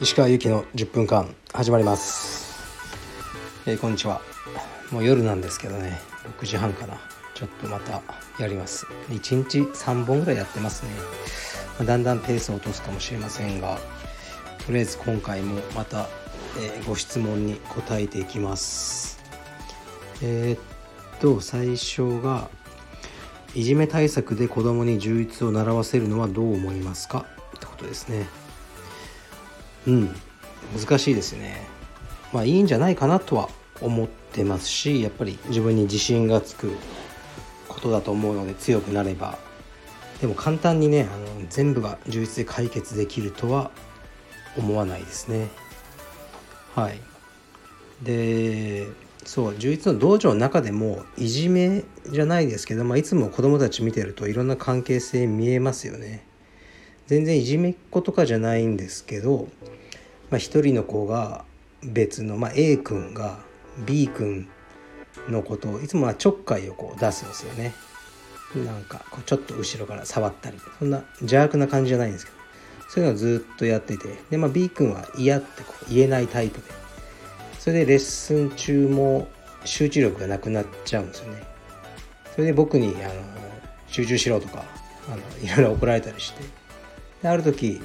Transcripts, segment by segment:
石川由紀の10分間始まります、えー、こんにちは。もう夜なんですけどね。6時半かな。ちょっとまたやります。1日3本ぐらいやってますね、まあ、だんだんペースを落とすかもしれませんがとりあえず今回もまた、えー、ご質問に答えていきます。えー、っと最初がいじめ対策で子供に充実を習わせるのはどう思いますか？ってことですね。うん。難しいですね。まあいいんじゃないかなとは思ってますしやっぱり自分に自信がつくことだと思うので強くなれば。でも簡単にねあの全部が充実で解決できるとは思わないですね。はい。でそう充実の道場の中でもいじめじゃないですけど、まあ、いつも子どもたち見てるといろんな関係性見えますよね。全然いじめっ子とかじゃないんですけど、まあ、人の子が別の、まあ、A 君が B 君のことをいつもはちょっかいをこう出すんですよね。なんかこうちょっと後ろから触ったりそんな邪悪な感じじゃないんですけどそういうのをずっとやっててで、まあ、B 君は嫌ってこう言えないタイプで。それでレッスン中も集中力がなくなっちゃうんですよね。それで僕にあの集中しろとかあの いろいろ怒られたりして。である時、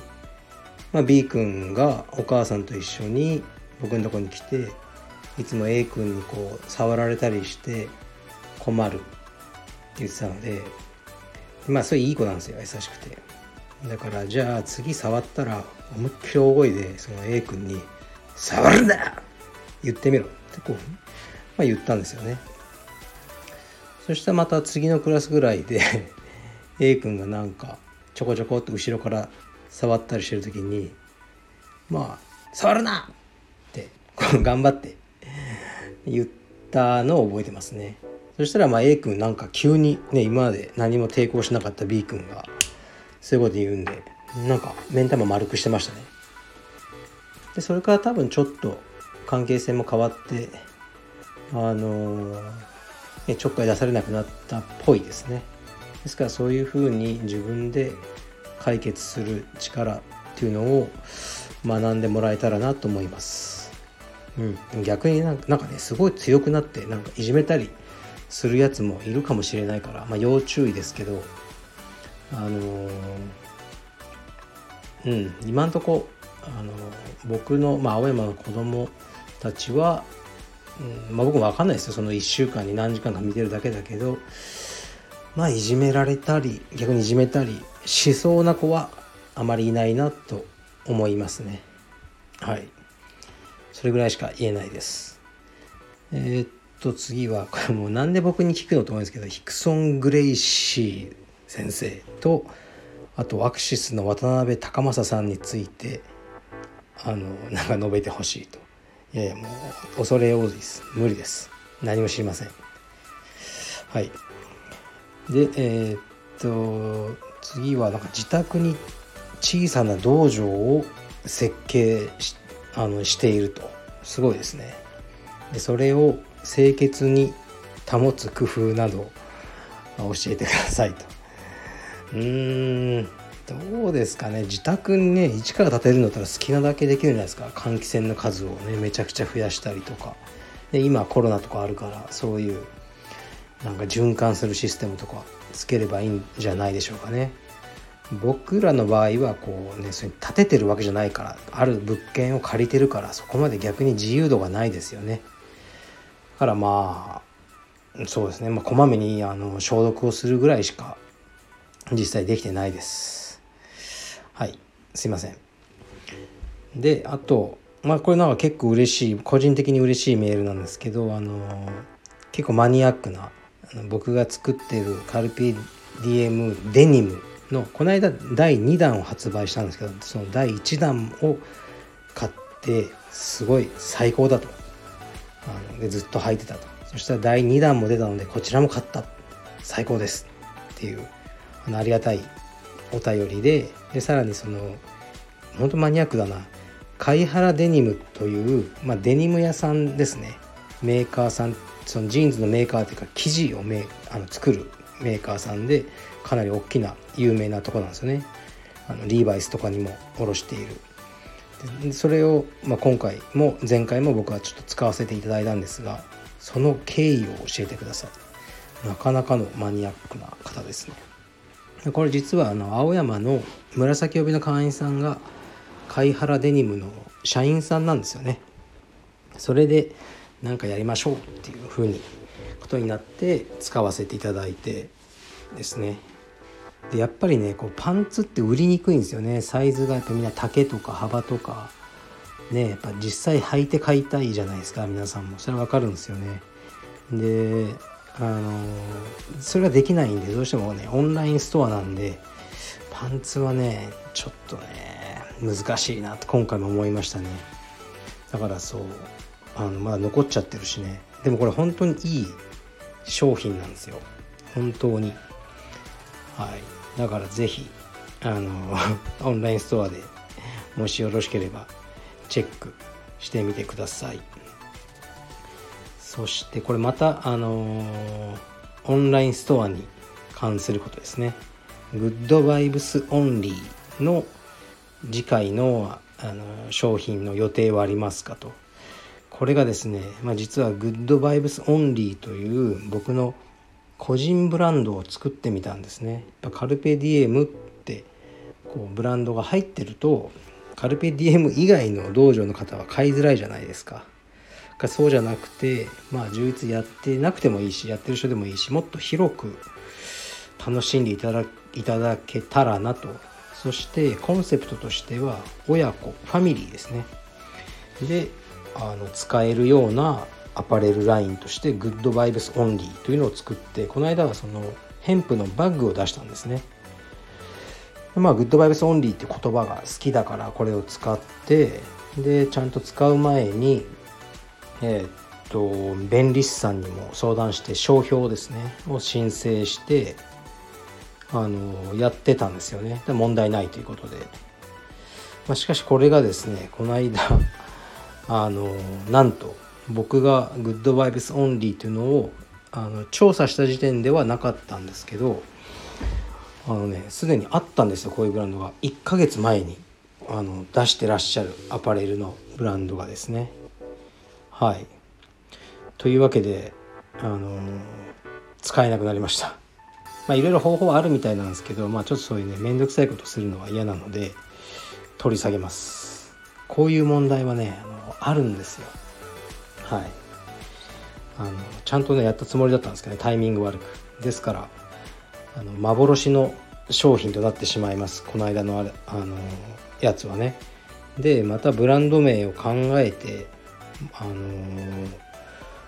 まあ、B 君がお母さんと一緒に僕のとこに来ていつも A 君にこう触られたりして困る。って言ってたので。まあそれいい子なんですよ優しくて。だからじゃあ次触ったら思いっきり大声でその A 君に「触るな!」言ってみろ。ってこう、まあ、言ったんですよね。そしたらまた次のクラスぐらいで A 君がなんかちょこちょこっと後ろから触ったりしてる時にまあ「触るな!」って頑張って言ったのを覚えてますね。そしたらまあ A 君なんか急にね今まで何も抵抗しなかった B 君がそういうこと言うんでなんか目ん玉丸くしてましたね。でそれから多分ちょっと関係性も変わってあのー、ちょっかい出されなくなったっぽいですね。ですからそういうふうに自分で解決する力っていうのを学んでもらえたらなと思います。うん、逆になんかねすごい強くなってなんかいじめたりするやつもいるかもしれないから、まあ、要注意ですけどあのー、うん。今んとこあの僕の、まあ、青山の子供たちは、うんまあ、僕も分かんないですよ。その1週間に何時間か見てるだけだけどまあいじめられたり逆にいじめたりしそうな子はあまりいないなと思いますね。はい。それぐらいしか言えないです。えー、っと次はこれもうなんで僕に聞くのと思うんですけどヒクソン・グレイシー先生とあとアクシスの渡辺隆正さんについてあのなんか述べてほしいと。いやいやもう恐れ多いです。無理です。何も知りません。はい。でえー、っと次はなんか自宅に小さな道場を設計しあのしていると。すごいですね。でそれを清潔に保つ工夫など教えてくださいと。うーん。どうですかね自宅にね一から建てるんだったら好きなだけできるじゃないですか換気扇の数をねめちゃくちゃ増やしたりとかで今コロナとかあるからそういうなんか循環するシステムとかつければいいんじゃないでしょうかね。僕らの場合はこうねそれ建ててるわけじゃないからある物件を借りてるからそこまで逆に自由度がないですよね。だからまあそうですねまあこまめにあの消毒をするぐらいしか実際できてないです。はい。すいません。であとまあこれなんか結構嬉しい個人的に嬉しいメールなんですけどあの結構マニアックな僕が作ってるカルピディエムデニムのこの間第2弾を発売したんですけどその第1弾を買ってすごい最高だと。あのでずっと履いてたと。そしたら第2弾も出たのでこちらも買った。最高ですっていうあのありがたいお便りででさらにその本当マニアックだな。貝原デニムという、まあ、デニム屋さんですね。メーカーさんそのジーンズのメーカーというか生地をめあの作るメーカーさんでかなり大きな有名なとこなんですよね。あのリーバイスとかにも卸している。それを、まあ、今回も前回も僕はちょっと使わせていただいたんですがその経緯を教えてください。なかなかのマニアックな方ですね。これ実はあの青山の紫帯の会員さんが貝原デニムの社員さんなんですよね。それで何かやりましょうっていうふうにことになって使わせていただいてですね。でやっぱりねこうパンツって売りにくいんですよね。サイズがやっぱみんな丈とか幅とか。ねやっぱ実際履いて買いたいじゃないですか皆さんも。それはわかるんですよね。であのそれができないんでどうしてもねオンラインストアなんでパンツはねちょっとね難しいなと今回も思いましたね。だからそうあのまだ残っちゃってるしね。でもこれ本当にいい商品なんですよ。本当に。はい。だから是非あの オンラインストアでもしよろしければチェックしてみてください。そしてこれまたあのオンラインストアに関することですね Good Vibes Only の次回のあの商品の予定はありますかとこれがですね、まあ、実は Good Vibes Only という僕の個人ブランドを作ってみたんですね。やっぱカルペディエムってこうブランドが入ってるとカルペディエム以外の道場の方は買いづらいじゃないですか。かそうじゃなくてまあ柔術やってなくてもいいしやってる人でもいいしもっと広く楽しんでいただいただけたらなと。そしてコンセプトとしては親子ファミリーですね。であの使えるようなアパレルラインとしてグッドバイブスオンリーというのを作ってこの間はそのヘンプのバッグを出したんですね。まあグッドバイブスオンリーって言葉が好きだからこれを使ってでちゃんと使う前にえー、っと弁理士さんにも相談して商標ですねを申請してあのやってたんですよね。で問題ないということで、まあ、しかしこれがですねこの間 あのなんと僕が Good Vibes Only というのをあの調査した時点ではなかったんですけどあのねすでにあったんですよこういうブランドが。1ヶ月前にあの出してらっしゃるアパレルのブランドがですね。はい。というわけであの使えなくなりました。まあいろいろ方法はあるみたいなんですけどまあちょっとそういうね面倒くさいことするのは嫌なので取り下げます。こういう問題はねあるんですよ。はい。あのちゃんとねやったつもりだったんですけどねタイミング悪く。ですからあの幻の商品となってしまいます。この間のあれあのやつはね。でまたブランド名を考えてあの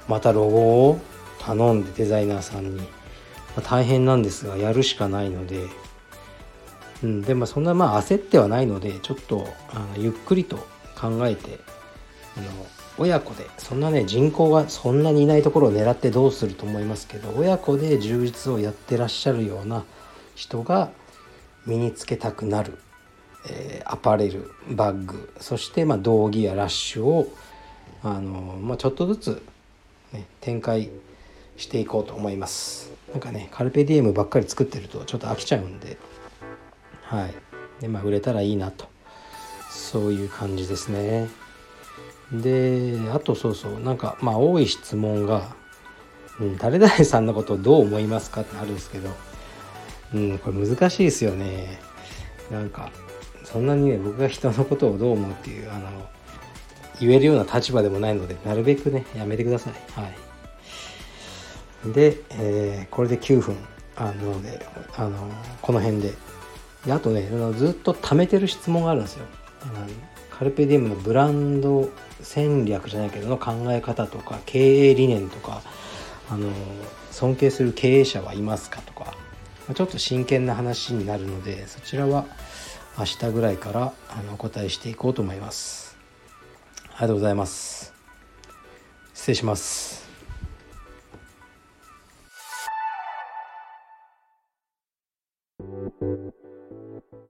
またロゴを頼んでデザイナーさんに、まあ、大変なんですがやるしかないので、うん、でもそんなまあ焦ってはないのでちょっとあのゆっくりと考えてあの親子でそんなね人口がそんなにいないところを狙ってどうすると思いますけど親子で充実をやってらっしゃるような人が身につけたくなる、えー、アパレルバッグそしてまあ道着やラッシュをあの、まあ、ちょっとずつ、ね、展開していこうと思います。なんかねカルペディエムばっかり作ってるとちょっと飽きちゃうんで。はい。でまあ売れたらいいなと。そういう感じですね。であとそうそう。なんかまあ多い質問が「うん、誰々さんのことをどう思いますか?」ってあるんですけど。うんこれ難しいですよね。なんかそんなにね僕が人のことをどう思うっていうあの言えるような立場でもないのでなるべくねやめてください。はい。で、えー、これで9分。あのであのこの辺で。であとねずっと貯めてる質問があるんですよ。カルペディウムのブランド戦略じゃないけどの考え方とか経営理念とかあの尊敬する経営者はいますかとかちょっと真剣な話になるのでそちらは明日ぐらいからあのお答えしていこうと思います。ありがとうございます。失礼します。